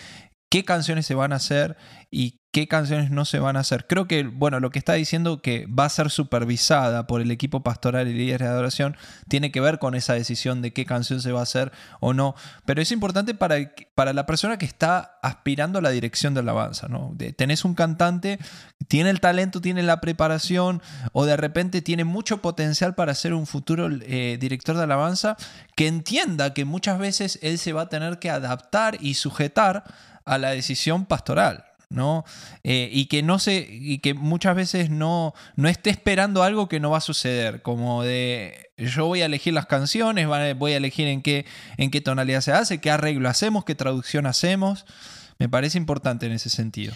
qué canciones se van a hacer y qué canciones no se van a hacer. Creo que, bueno, lo que está diciendo que va a ser supervisada por el equipo pastoral y líderes de adoración tiene que ver con esa decisión de qué canción se va a hacer o no. Pero es importante para, para la persona que está aspirando a la dirección de alabanza, ¿no? tenés un cantante, tiene el talento, tiene la preparación o de repente tiene mucho potencial para ser un futuro eh, director de alabanza, que entienda que muchas veces él se va a tener que adaptar y sujetar a la decisión pastoral. ¿No? Eh, y que no se, y que muchas veces no, no esté esperando algo que no va a suceder, como de yo voy a elegir las canciones, voy a elegir en qué, en qué tonalidad se hace, qué arreglo hacemos, qué traducción hacemos. Me parece importante en ese sentido.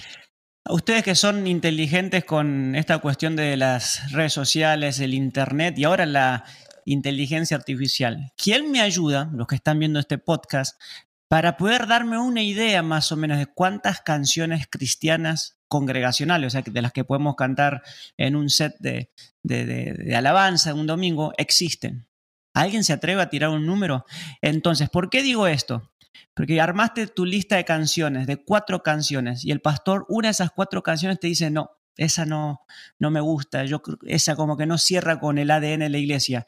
Ustedes que son inteligentes con esta cuestión de las redes sociales, el Internet y ahora la inteligencia artificial, ¿quién me ayuda, los que están viendo este podcast, para poder darme una idea más o menos de cuántas canciones cristianas congregacionales, o sea, de las que podemos cantar en un set de, de, alabanza un domingo, existen. ¿Alguien se atreve a tirar un número? Entonces, ¿por qué digo esto? Porque armaste tu lista de canciones, de cuatro canciones, y el pastor, una de esas cuatro canciones te dice, no, esa no, no me gusta, yo, esa como que no cierra con el ADN de la iglesia.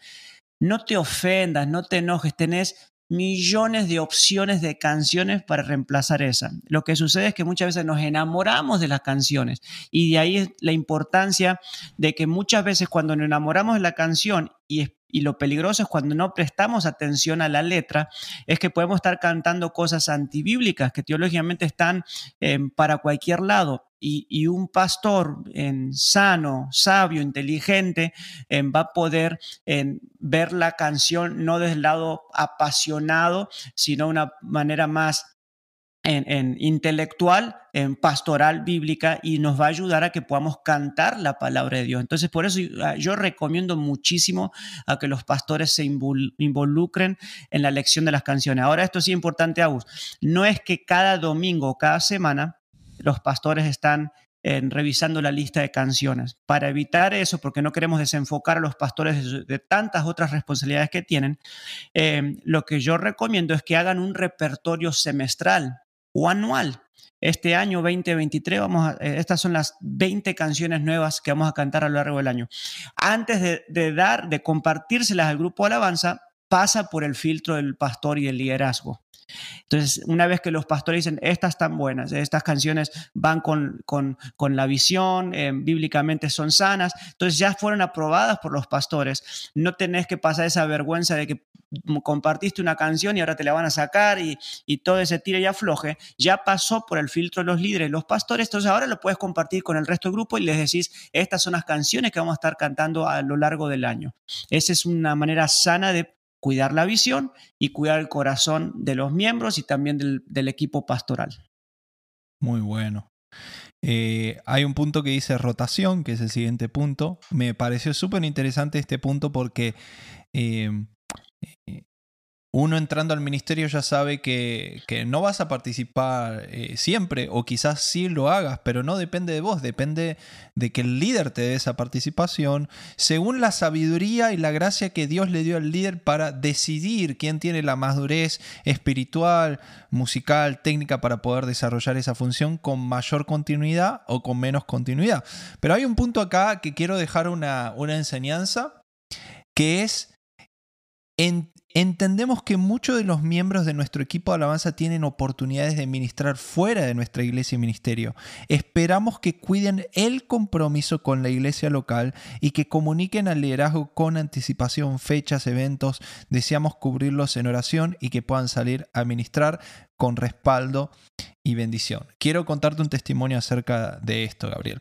No te ofendas, no te enojes, tenés millones de opciones de canciones para reemplazar esa. Lo que sucede es que muchas veces nos enamoramos de las canciones y de ahí es la importancia de que muchas veces cuando nos enamoramos de la canción y y lo peligroso es cuando no prestamos atención a la letra, es que podemos estar cantando cosas antibíblicas que teológicamente están em, para cualquier lado. Y, un pastor en sano, sabio, inteligente, em, va a poder ver la canción no desde el lado apasionado, sino una manera más en, intelectual, en pastoral bíblica y nos va a ayudar a que podamos cantar la palabra de Dios. Entonces, por eso ah, yo recomiendo muchísimo a que los pastores se involucren en la lección de las canciones. Ahora, esto es importante, Agus, no es que cada domingo o cada semana los pastores están revisando la lista de canciones. Para evitar eso, porque no queremos desenfocar a los pastores de, tantas otras responsabilidades que tienen, eh, lo que yo recomiendo es que hagan un repertorio semestral o anual. Este año 2023 vamos a, eh, estas son las 20 canciones nuevas que vamos a cantar a lo largo del año. Antes de, de dar, de compartírselas al grupo Alabanza, pasa por el filtro del pastor y del liderazgo. Entonces, una vez que los pastores dicen, estas están buenas, estas canciones van con, con, con la visión, eh, bíblicamente son sanas, entonces ya fueron aprobadas por los pastores. No tenés que pasar esa vergüenza de que compartiste una canción y ahora te la van a sacar y, y todo ese tire y afloje, ya pasó por el filtro de los líderes, los pastores, entonces ahora lo puedes compartir con el resto del grupo y les decís, estas son las canciones que vamos a estar cantando a lo largo del año. Esa es una manera sana de cuidar la visión y cuidar el corazón de los miembros y también del, equipo pastoral. Muy bueno. Eh, hay un punto que dice rotación, que es el siguiente punto. Me pareció súper interesante este punto porque eh, uno entrando al ministerio ya sabe que, no vas a participar eh, siempre, o quizás sí lo hagas, pero no depende de vos, depende de que el líder te dé esa participación, según la sabiduría y la gracia que Dios le dio al líder para decidir quién tiene la madurez espiritual, musical, técnica para poder desarrollar esa función con mayor continuidad o con menos continuidad. Pero hay un punto acá que quiero dejar una, una enseñanza, que es en, Entendemos que muchos de los miembros de nuestro equipo de alabanza tienen oportunidades de ministrar fuera de nuestra iglesia y ministerio. Esperamos que cuiden el compromiso con la iglesia local y que comuniquen al liderazgo con anticipación fechas, eventos. Deseamos cubrirlos en oración y que puedan salir a ministrar con respaldo y bendición. Quiero contarte un testimonio acerca de esto, Gabriel.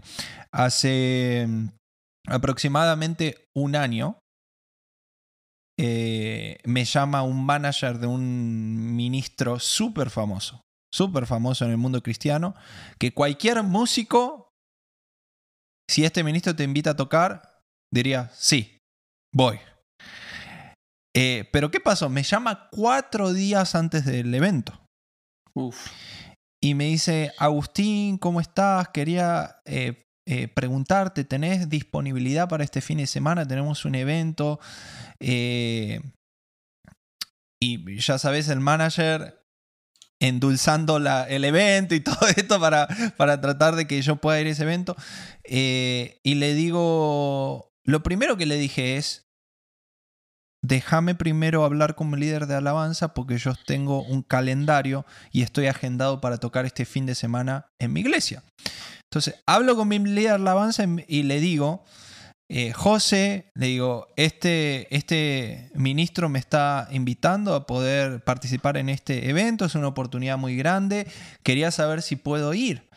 Hace mm, aproximadamente un año eh, me llama un manager de un ministro súper famoso, súper famoso en el mundo cristiano, que cualquier músico, si este ministro te invita a tocar, diría, sí, voy. Eh, pero ¿qué pasó? Me llama cuatro días antes del evento. Y me dice, Agustín, ¿cómo estás? Quería eh, preguntarte, ¿tenés disponibilidad para este fin de semana? Tenemos un evento. Eh, y ya sabes, el manager endulzando el evento y todo esto para, para, tratar de que yo pueda ir a ese evento. Eh, y le digo, lo primero que le dije es, déjame primero hablar con mi líder de alabanza porque yo tengo un calendario y estoy agendado para tocar este fin de semana en mi iglesia. Entonces, hablo con mi líder de alabanza y le digo, eh, José, le digo, este, este ministro me está invitando a poder participar en este evento, es una oportunidad muy grande, quería saber si puedo ir.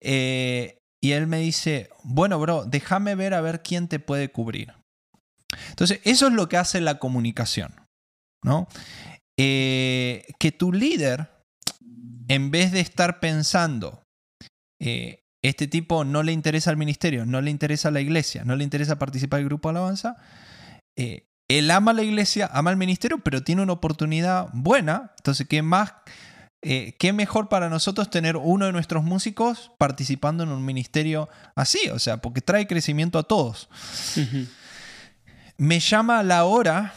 Eh, y él me dice, bueno, bro, déjame ver a ver quién te puede cubrir. Entonces, eso es lo que hace la comunicación, ¿no? Eh, que tu líder, en vez de estar pensando, este tipo no le interesa al ministerio, no le interesa a la iglesia, no le interesa participar del grupo de alabanza. Eh, él ama la iglesia, ama el ministerio, pero tiene una oportunidad buena. Entonces, ¿qué más? Eh, ¿Qué mejor para nosotros tener uno de nuestros músicos participando en un ministerio así? O sea, porque trae crecimiento a todos. Me llama a la hora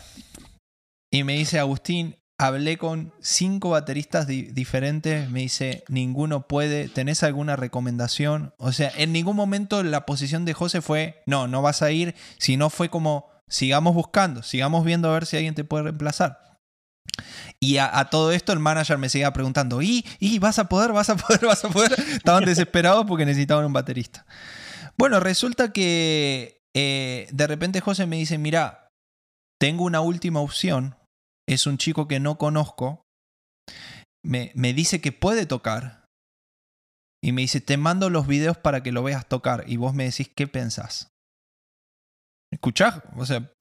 y me dice, Agustín, hablé con cinco bateristas diferentes, me dice, ninguno puede, ¿tenés alguna recomendación? O sea, en ningún momento la posición de José fue, no, no vas a ir, sino fue como, sigamos buscando, sigamos viendo a ver si alguien te puede reemplazar. Y a, todo esto el manager me seguía preguntando, ¿y, ¿y vas a poder, vas a poder, vas a poder? Estaban desesperados porque necesitaban un baterista. Bueno, resulta que eh, de repente José me dice, mira, tengo una última opción, es un chico que no conozco, me, me dice que puede tocar y me dice, te mando los videos para que lo veas tocar y vos me decís qué pensás. ¿Escuchás? O sea,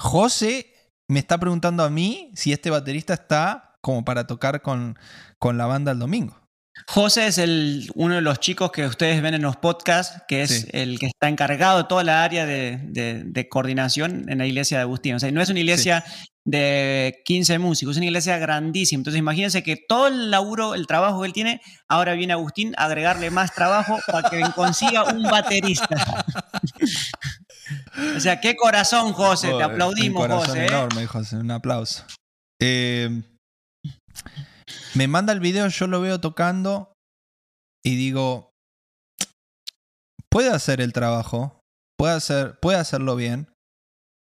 José me está preguntando a mí si este baterista está como para tocar con, con la banda el domingo. José es el, uno de los chicos que ustedes ven en los podcasts, que es el que está encargado de toda la área de, coordinación en la iglesia de Agustín. O sea, no es una iglesia de 15 músicos, una iglesia grandísima. Entonces imagínense que todo el laburo, el trabajo que él tiene, ahora viene Agustín a agregarle más trabajo para que consiga un baterista. o sea, qué corazón, José, te aplaudimos, un corazón José. ¿eh? enorme, José, un aplauso. Eh, me manda el video, yo lo veo tocando y digo, puede hacer el trabajo, puede, hacer, puede hacerlo bien,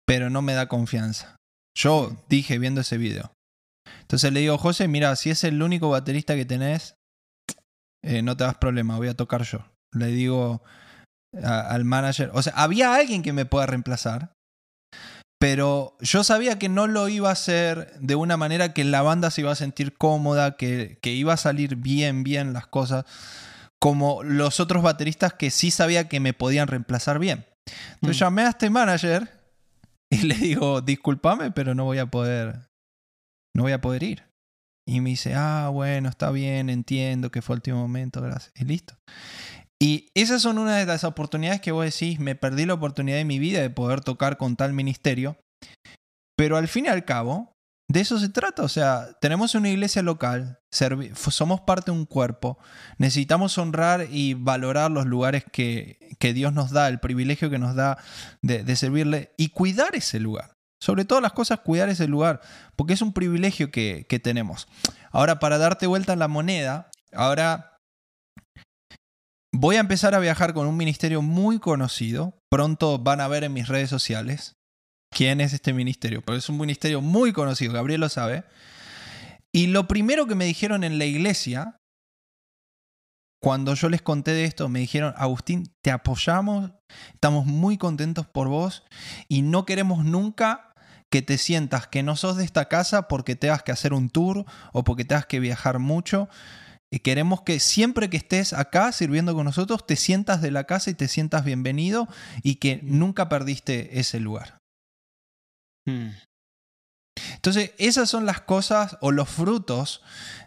pero no me da confianza. Yo dije viendo ese video. Entonces le digo, José, mira, si es el único baterista que tenés, eh, no te das problema, voy a tocar yo. Le digo al manager, o sea, había alguien que me pueda reemplazar, pero yo sabía que no lo iba a hacer de una manera que la banda se iba a sentir cómoda, que, que iba a salir bien, bien las cosas, como los otros bateristas que sí sabía que me podían reemplazar bien. Entonces mm. llamé a este manager y le digo, discúlpame, pero no voy a poder, no voy a poder ir. Y me dice, ah, bueno, está bien, entiendo que fue el último momento, gracias. Y listo. Y esas son una de las oportunidades que vos decís, me perdí la oportunidad de mi vida de poder tocar con tal ministerio. Pero al fin y al cabo, de eso se trata. O sea, tenemos una iglesia local, somos parte de un cuerpo, necesitamos honrar y valorar los lugares que, que Dios nos da, el privilegio que nos da de, servirle y cuidar ese lugar. Sobre todas las cosas, cuidar ese lugar, porque es un privilegio que, que tenemos. Ahora, para darte vuelta en la moneda, ahora voy a empezar a viajar con un ministerio muy conocido. Pronto van a ver en mis redes sociales quién es este ministerio, pero es un ministerio muy conocido, Gabriel lo sabe. Y lo primero que me dijeron en la iglesia, cuando yo les conté de esto, me dijeron, Agustín, te apoyamos, estamos muy contentos por vos y no queremos nunca que te sientas que no sos de esta casa porque tengas que hacer un tour o porque tengas que viajar mucho. Y queremos que siempre que estés acá sirviendo con nosotros, te sientas de la casa y te sientas bienvenido y que nunca perdiste ese lugar. Hmm. Entonces, esas son las cosas o los frutos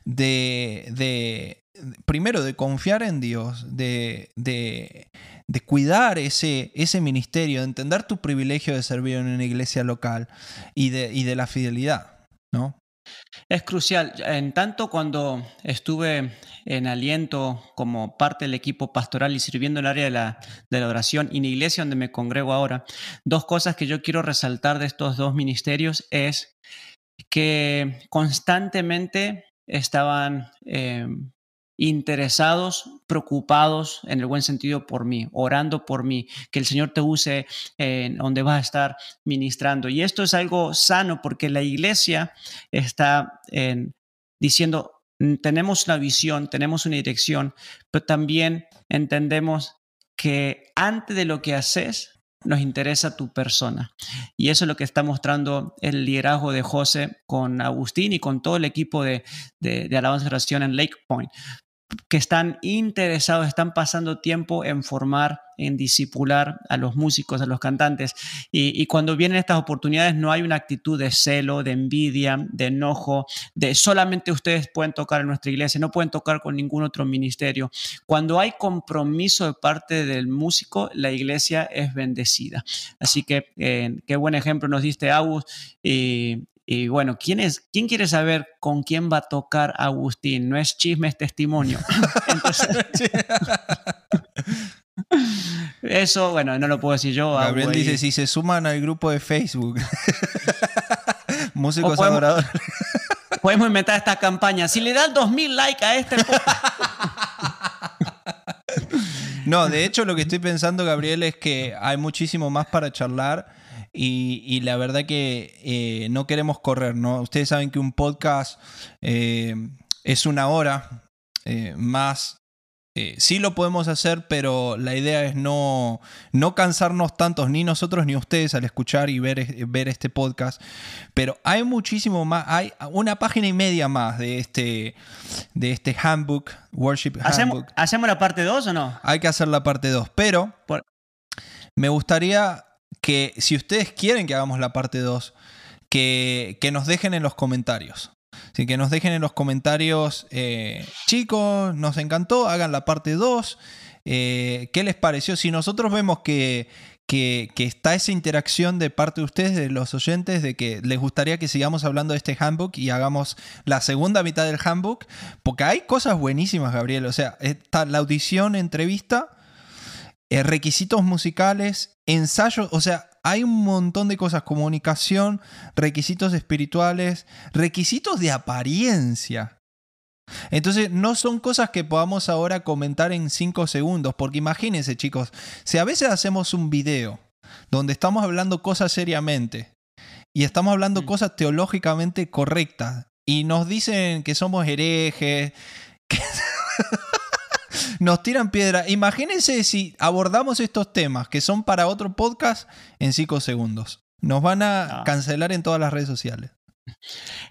de, de primero, de confiar en Dios, de, de, de, cuidar ese, ese ministerio, de entender tu privilegio de servir en una iglesia local y de, y de la fidelidad, ¿no? Es crucial. En tanto cuando estuve en aliento como parte del equipo pastoral y sirviendo en el área de la, de la oración y en la iglesia donde me congrego ahora, dos cosas que yo quiero resaltar de estos dos ministerios es que constantemente estaban eh, interesados, preocupados en el buen sentido por mí, orando por mí, que el Señor te use en donde vas a estar ministrando. Y esto es algo sano porque la iglesia está diciendo, mm, tenemos una visión, tenemos una dirección, pero también entendemos que antes de lo que haces, nos interesa tu persona. Y eso es lo que está mostrando el liderazgo de José con Agustín y con todo el equipo de, de, de alabanza y oración en Lake Point que están interesados, están pasando tiempo en formar, en disipular a los músicos, a los cantantes. Y, cuando vienen estas oportunidades no hay una actitud de celo, de envidia, de enojo, de solamente ustedes pueden tocar en nuestra iglesia, no pueden tocar con ningún otro ministerio. Cuando hay compromiso de parte del músico, la iglesia es bendecida. Así que eh, qué buen ejemplo nos diste, Agus. Y, y bueno, ¿quién, es, ¿quién quiere saber con quién va a tocar Agustín? No es chisme, es testimonio. eso, bueno, no lo puedo decir yo. Gabriel dice, si se suman al grupo de Facebook. Músicos adoradores. podemos inventar esta campaña. Si le dan 2000 likes a este... no, de hecho lo que estoy pensando, Gabriel, es que hay muchísimo más para charlar y, la verdad que eh, no queremos correr, ¿no? Ustedes saben que un podcast eh, es una hora más eh, sí lo podemos hacer, pero la idea es no, no cansarnos tantos, ni nosotros ni ustedes, al escuchar y ver, ver este podcast. Pero hay muchísimo más, hay una página y media más de este, de este handbook, Worship Handbook. ¿Hacemos, la parte 2 o no? Hay que hacer la parte 2, pero me gustaría que si ustedes quieren que hagamos la parte 2, que, que nos dejen en los comentarios. Así que nos dejen en los comentarios, eh, chicos, nos encantó, hagan la parte 2. Eh, ¿Qué les pareció? Si nosotros vemos que, que, está esa interacción de parte de ustedes, de los oyentes, de que les gustaría que sigamos hablando de este handbook y hagamos la segunda mitad del handbook, porque hay cosas buenísimas, Gabriel. O sea, está la audición, entrevista, eh, requisitos musicales, ensayos, o sea, hay un montón de cosas, comunicación, requisitos espirituales, requisitos de apariencia. Entonces, no son cosas que podamos ahora comentar en 5 segundos, porque imagínense chicos, si a veces hacemos un video donde estamos hablando cosas seriamente y estamos hablando mm. cosas teológicamente correctas y nos dicen que somos herejes, que nos tiran piedra. Imagínense si abordamos estos temas que son para otro podcast en cinco segundos. Nos van a cancelar en todas las redes sociales.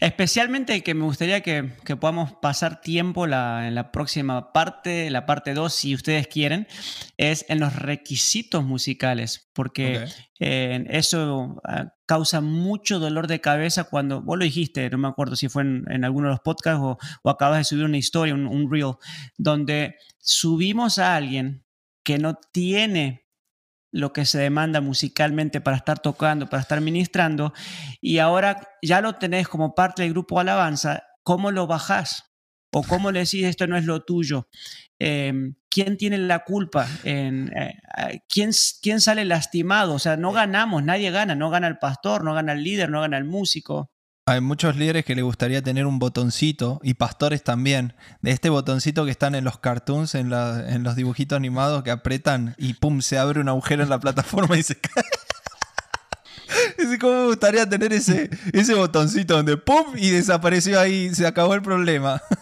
Especialmente que me gustaría que, podamos pasar tiempo en la próxima parte, la parte 2, si ustedes quieren, es en los requisitos musicales, porque eh, eso ah, causa mucho dolor de cabeza cuando, vos lo dijiste, no me acuerdo si fue en, alguno de los podcasts o, acabas de subir una historia, un, un reel, donde subimos a alguien que no tiene lo que se demanda musicalmente para estar tocando, para estar ministrando, y ahora ya lo tenés como parte del grupo Alabanza, ¿cómo lo bajás? ¿O cómo le decís esto no es lo tuyo? Em, ¿Quién tiene la culpa? Eh, ¿quién, ¿Quién sale lastimado? O sea, no ganamos, nadie gana, no gana el pastor, no gana el líder, no gana el músico. Hay muchos líderes que les gustaría tener un botoncito, y pastores también, de este botoncito que están en los cartoons, en, los dibujitos animados que apretan y pum, se abre un agujero en la plataforma y se cae. ¿Cómo me gustaría tener ese, ese botoncito donde pum y desapareció ahí, se acabó el problema?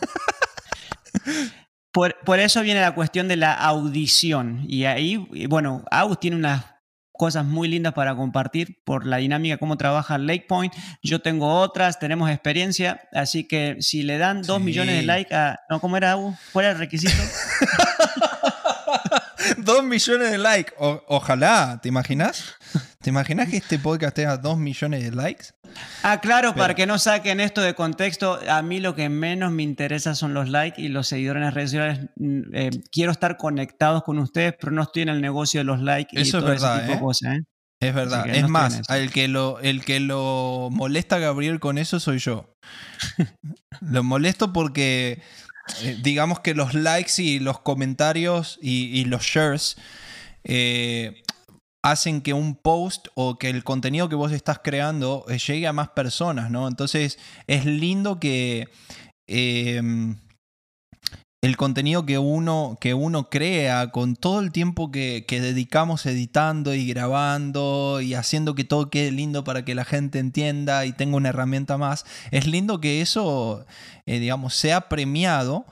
Por, eso viene la cuestión de la audición. Y ahí, bueno, Aus tiene una cosas muy lindas para compartir por la dinámica, cómo trabaja Lake Point. Yo tengo otras, tenemos experiencia, así que si le dan dos millones de likes a... ¿No? ¿Cómo era, Abu? ¿Cuál era el requisito? dos millones de likes. ojalá, ¿te imaginas? ¿Te imaginas que este podcast tenga dos millones de likes? Ah, claro, para que no saquen esto de contexto, a mí lo que menos me interesa son los likes y los seguidores en las redes sociales. Mm, eh, quiero estar conectados con ustedes, pero no estoy en el negocio de los likes y todo ese tipo de ¿eh? cosas. ¿eh? Es verdad. Es más, el que, lo, el que lo molesta a Gabriel con eso soy yo. lo molesto porque digamos que los likes y los comentarios y, los shares hacen que un post o que el contenido que vos estás creando eh, llegue a más personas, ¿no? Entonces es lindo que em, el contenido que uno, que uno crea con todo el tiempo que, dedicamos editando y grabando y haciendo que todo quede lindo para que la gente entienda y tenga una herramienta más, es lindo que eso, eh, digamos, sea premiado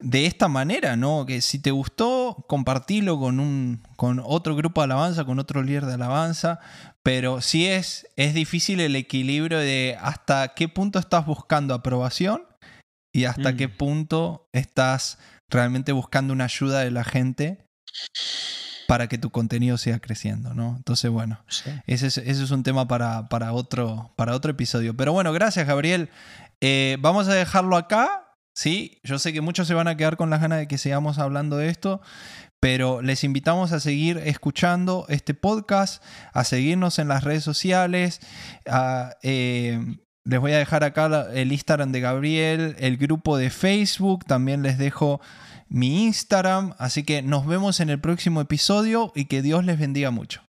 de esta manera, ¿no? Que si te gustó, compartilo con, un, con otro grupo de alabanza, con otro líder de alabanza, pero sí es, es difícil el equilibrio de hasta qué punto estás buscando aprobación y hasta qué mm. punto estás realmente buscando una ayuda de la gente para que tu contenido siga creciendo, ¿no? Entonces, bueno, ese, es, ese, es, un tema para, para, otro, para otro episodio. Pero bueno, gracias, Gabriel. Eh, vamos a dejarlo acá. Sí, yo sé que muchos se van a quedar con las ganas de que sigamos hablando de esto, pero les invitamos a seguir escuchando este podcast, a seguirnos en las redes sociales. Eh, les voy a dejar acá el Instagram de Gabriel, el grupo de Facebook, también les dejo mi Instagram. Así que nos vemos en el próximo episodio y que Dios les bendiga mucho.